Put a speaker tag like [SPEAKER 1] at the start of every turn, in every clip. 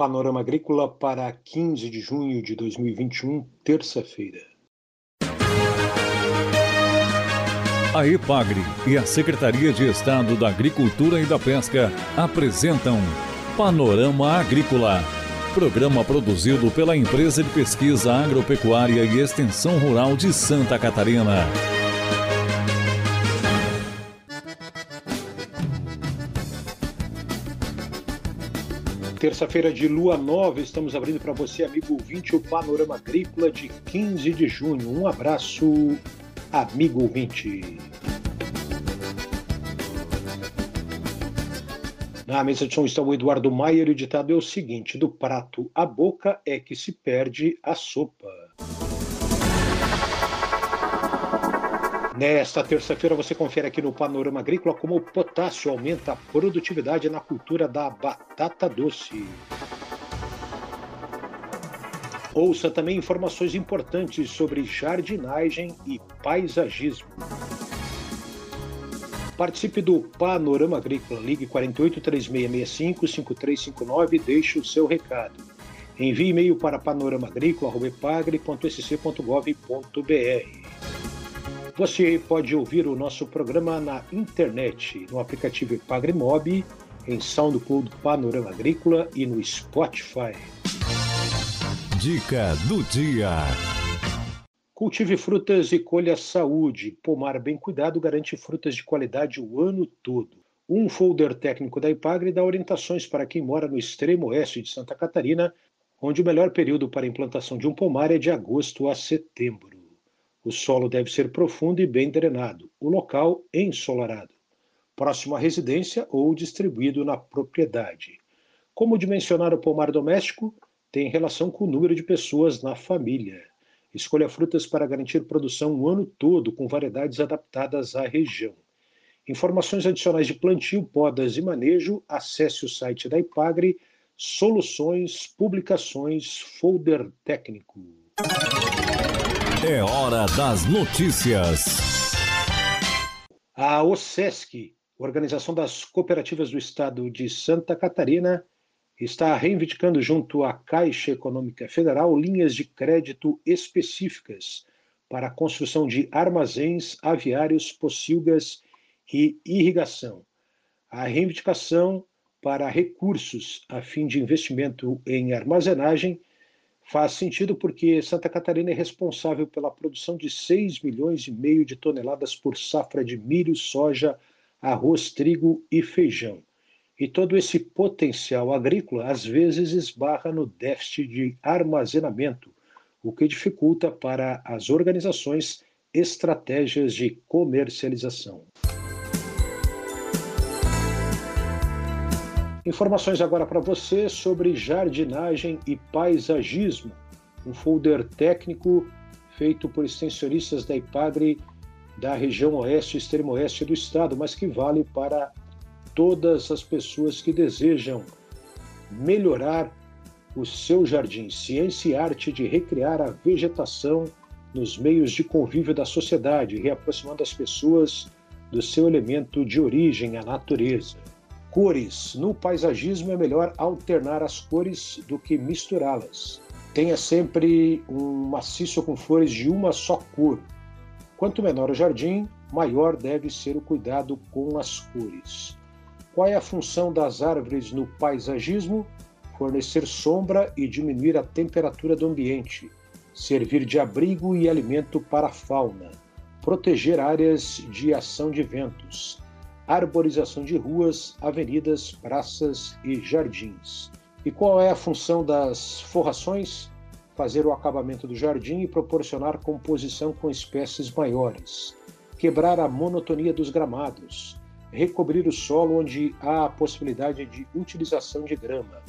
[SPEAKER 1] Panorama Agrícola para 15 de junho de 2021, terça-feira.
[SPEAKER 2] A EPAGRE e a Secretaria de Estado da Agricultura e da Pesca apresentam Panorama Agrícola, programa produzido pela Empresa de Pesquisa Agropecuária e Extensão Rural de Santa Catarina.
[SPEAKER 1] Terça-feira de lua nova, estamos abrindo para você, amigo ouvinte, o Panorama Agrícola de 15 de junho. Um abraço, amigo ouvinte. Na mesa de som está o Eduardo Maier o ditado é o seguinte: do prato à boca é que se perde a sopa. Nesta terça-feira você confere aqui no Panorama Agrícola como o potássio aumenta a produtividade na cultura da batata doce. Ouça também informações importantes sobre jardinagem e paisagismo. Participe do Panorama Agrícola. Ligue 48 3665 5359 e deixe o seu recado. Envie e-mail para panoramaagrícola.pagre.sc.gov.br. Você pode ouvir o nosso programa na internet, no aplicativo PagreMob, em SoundCloud Panorama Agrícola e no Spotify.
[SPEAKER 2] Dica do dia.
[SPEAKER 1] Cultive frutas e colha saúde. Pomar bem cuidado garante frutas de qualidade o ano todo. Um folder técnico da IPAGRE dá orientações para quem mora no extremo oeste de Santa Catarina, onde o melhor período para a implantação de um pomar é de agosto a setembro. O solo deve ser profundo e bem drenado, o local ensolarado, próximo à residência ou distribuído na propriedade. Como dimensionar o pomar doméstico tem relação com o número de pessoas na família. Escolha frutas para garantir produção o ano todo com variedades adaptadas à região. Informações adicionais de plantio, podas e manejo, acesse o site da Ipagre, Soluções, Publicações, Folder Técnico.
[SPEAKER 2] É hora das notícias.
[SPEAKER 1] A OSESC, Organização das Cooperativas do Estado de Santa Catarina, está reivindicando junto à Caixa Econômica Federal linhas de crédito específicas para a construção de armazéns, aviários, pocilgas e irrigação. A reivindicação para recursos a fim de investimento em armazenagem Faz sentido porque Santa Catarina é responsável pela produção de 6 milhões e meio de toneladas por safra de milho, soja, arroz, trigo e feijão. E todo esse potencial agrícola às vezes esbarra no déficit de armazenamento, o que dificulta para as organizações estratégias de comercialização. Informações agora para você sobre jardinagem e paisagismo, um folder técnico feito por extensionistas da IPAGRE da região oeste e extremo oeste do estado, mas que vale para todas as pessoas que desejam melhorar o seu jardim. Ciência e arte de recriar a vegetação nos meios de convívio da sociedade, reaproximando as pessoas do seu elemento de origem, a natureza. Cores. No paisagismo é melhor alternar as cores do que misturá-las. Tenha sempre um maciço com flores de uma só cor. Quanto menor o jardim, maior deve ser o cuidado com as cores. Qual é a função das árvores no paisagismo? Fornecer sombra e diminuir a temperatura do ambiente, servir de abrigo e alimento para a fauna, proteger áreas de ação de ventos, arborização de ruas, avenidas, praças e jardins. E qual é a função das forrações? Fazer o acabamento do jardim e proporcionar composição com espécies maiores, quebrar a monotonia dos gramados, recobrir o solo onde há a possibilidade de utilização de grama,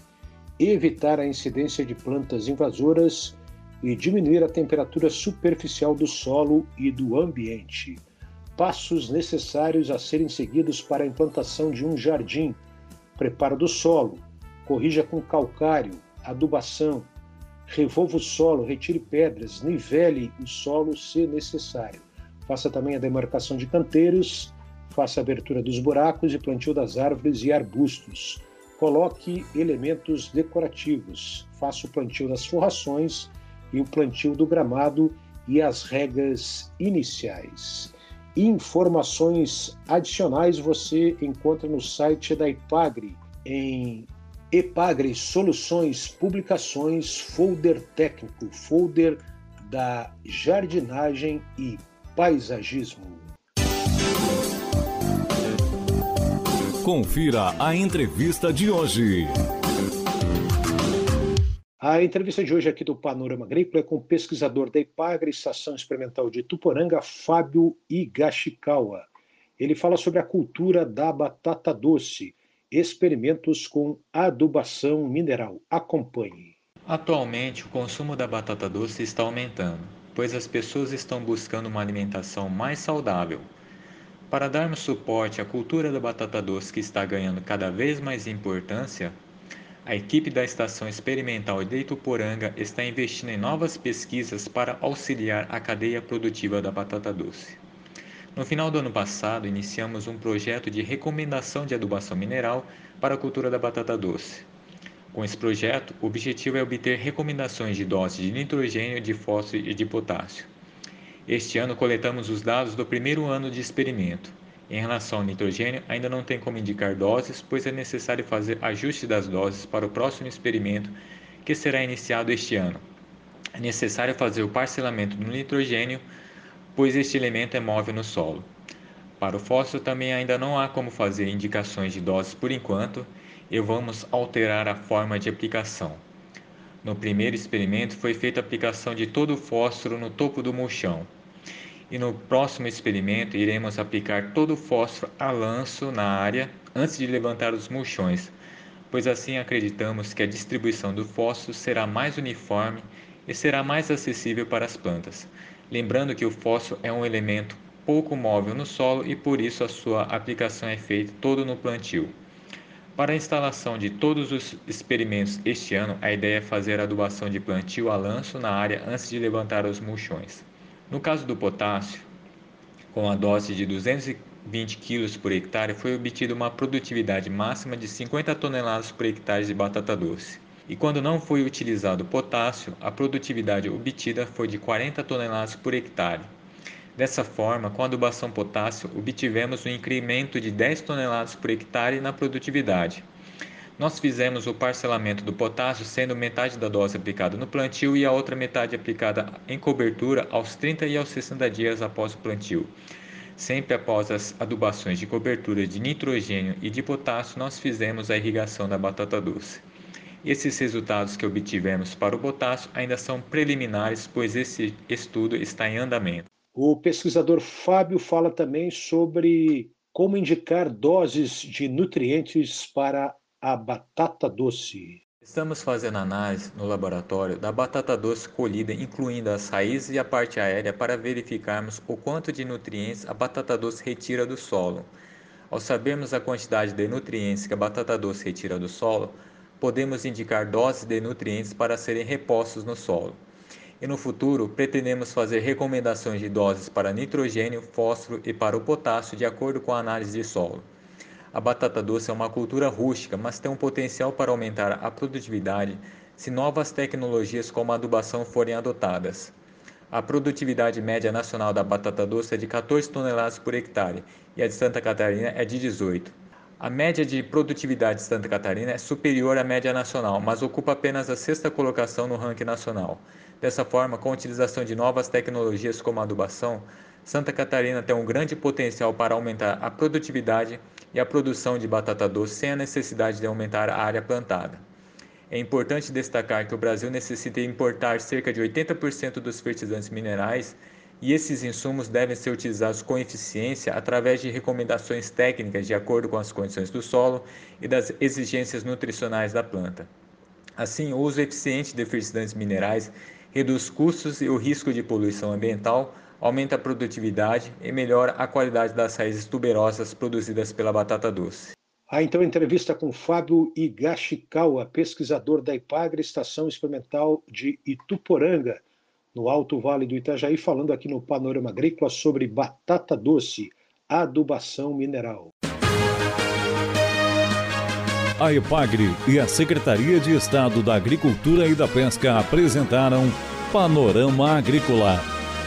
[SPEAKER 1] evitar a incidência de plantas invasoras e diminuir a temperatura superficial do solo e do ambiente passos necessários a serem seguidos para a implantação de um jardim, preparo do solo, corrija com calcário, adubação, revolva o solo, retire pedras, nivele o solo se necessário. Faça também a demarcação de canteiros, faça a abertura dos buracos e plantio das árvores e arbustos. coloque elementos decorativos, faça o plantio das forrações e o plantio do gramado e as regras iniciais. Informações adicionais você encontra no site da Ipagre em Epagre Soluções Publicações Folder Técnico, folder da jardinagem e paisagismo.
[SPEAKER 2] Confira a entrevista de hoje.
[SPEAKER 1] A entrevista de hoje aqui do Panorama Agrícola é com o pesquisador da Ipagre, Estação Experimental de Tuporanga, Fábio Igashikawa. Ele fala sobre a cultura da batata doce, experimentos com adubação mineral. Acompanhe.
[SPEAKER 3] Atualmente, o consumo da batata doce está aumentando, pois as pessoas estão buscando uma alimentação mais saudável. Para darmos suporte à cultura da batata doce que está ganhando cada vez mais importância, a equipe da Estação Experimental de Ituporanga está investindo em novas pesquisas para auxiliar a cadeia produtiva da batata doce. No final do ano passado, iniciamos um projeto de recomendação de adubação mineral para a cultura da batata doce. Com esse projeto, o objetivo é obter recomendações de doses de nitrogênio, de fósforo e de potássio. Este ano coletamos os dados do primeiro ano de experimento. Em relação ao nitrogênio, ainda não tem como indicar doses, pois é necessário fazer ajuste das doses para o próximo experimento, que será iniciado este ano. É necessário fazer o parcelamento do nitrogênio, pois este elemento é móvel no solo. Para o fósforo também ainda não há como fazer indicações de doses por enquanto, e vamos alterar a forma de aplicação. No primeiro experimento foi feita a aplicação de todo o fósforo no topo do mulchão. E no próximo experimento iremos aplicar todo o fósforo a lanço na área antes de levantar os mulchões, pois assim acreditamos que a distribuição do fósforo será mais uniforme e será mais acessível para as plantas. Lembrando que o fósforo é um elemento pouco móvel no solo e por isso a sua aplicação é feita todo no plantio. Para a instalação de todos os experimentos este ano, a ideia é fazer a adubação de plantio a lanço na área antes de levantar os mulchões. No caso do potássio, com a dose de 220 kg por hectare, foi obtida uma produtividade máxima de 50 toneladas por hectare de batata doce. E quando não foi utilizado potássio, a produtividade obtida foi de 40 toneladas por hectare. Dessa forma, com a adubação potássio, obtivemos um incremento de 10 toneladas por hectare na produtividade. Nós fizemos o parcelamento do potássio, sendo metade da dose aplicada no plantio e a outra metade aplicada em cobertura aos 30 e aos 60 dias após o plantio. Sempre após as adubações de cobertura de nitrogênio e de potássio, nós fizemos a irrigação da batata doce. Esses resultados que obtivemos para o potássio ainda são preliminares, pois esse estudo está em andamento.
[SPEAKER 1] O pesquisador Fábio fala também sobre como indicar doses de nutrientes para a batata doce.
[SPEAKER 3] Estamos fazendo análise no laboratório da batata doce colhida, incluindo as raízes e a parte aérea, para verificarmos o quanto de nutrientes a batata doce retira do solo. Ao sabermos a quantidade de nutrientes que a batata doce retira do solo, podemos indicar doses de nutrientes para serem repostos no solo e no futuro pretendemos fazer recomendações de doses para nitrogênio, fósforo e para o potássio de acordo com a análise de solo. A batata doce é uma cultura rústica, mas tem um potencial para aumentar a produtividade se novas tecnologias como a adubação forem adotadas. A produtividade média nacional da batata doce é de 14 toneladas por hectare e a de Santa Catarina é de 18. A média de produtividade de Santa Catarina é superior à média nacional, mas ocupa apenas a sexta colocação no ranking nacional. Dessa forma, com a utilização de novas tecnologias como a adubação, Santa Catarina tem um grande potencial para aumentar a produtividade e a produção de batata doce sem a necessidade de aumentar a área plantada. É importante destacar que o Brasil necessita importar cerca de 80% dos fertilizantes minerais e esses insumos devem ser utilizados com eficiência através de recomendações técnicas de acordo com as condições do solo e das exigências nutricionais da planta. Assim, o uso eficiente de fertilizantes minerais reduz custos e o risco de poluição ambiental, aumenta a produtividade e melhora a qualidade das raízes tuberosas produzidas pela batata doce.
[SPEAKER 1] Ah, então entrevista com Fábio Igashikawa, pesquisador da Ipagre, Estação Experimental de Ituporanga, no Alto Vale do Itajaí, falando aqui no Panorama Agrícola sobre batata doce, adubação mineral.
[SPEAKER 2] A EPAGRE e a Secretaria de Estado da Agricultura e da Pesca apresentaram Panorama Agrícola,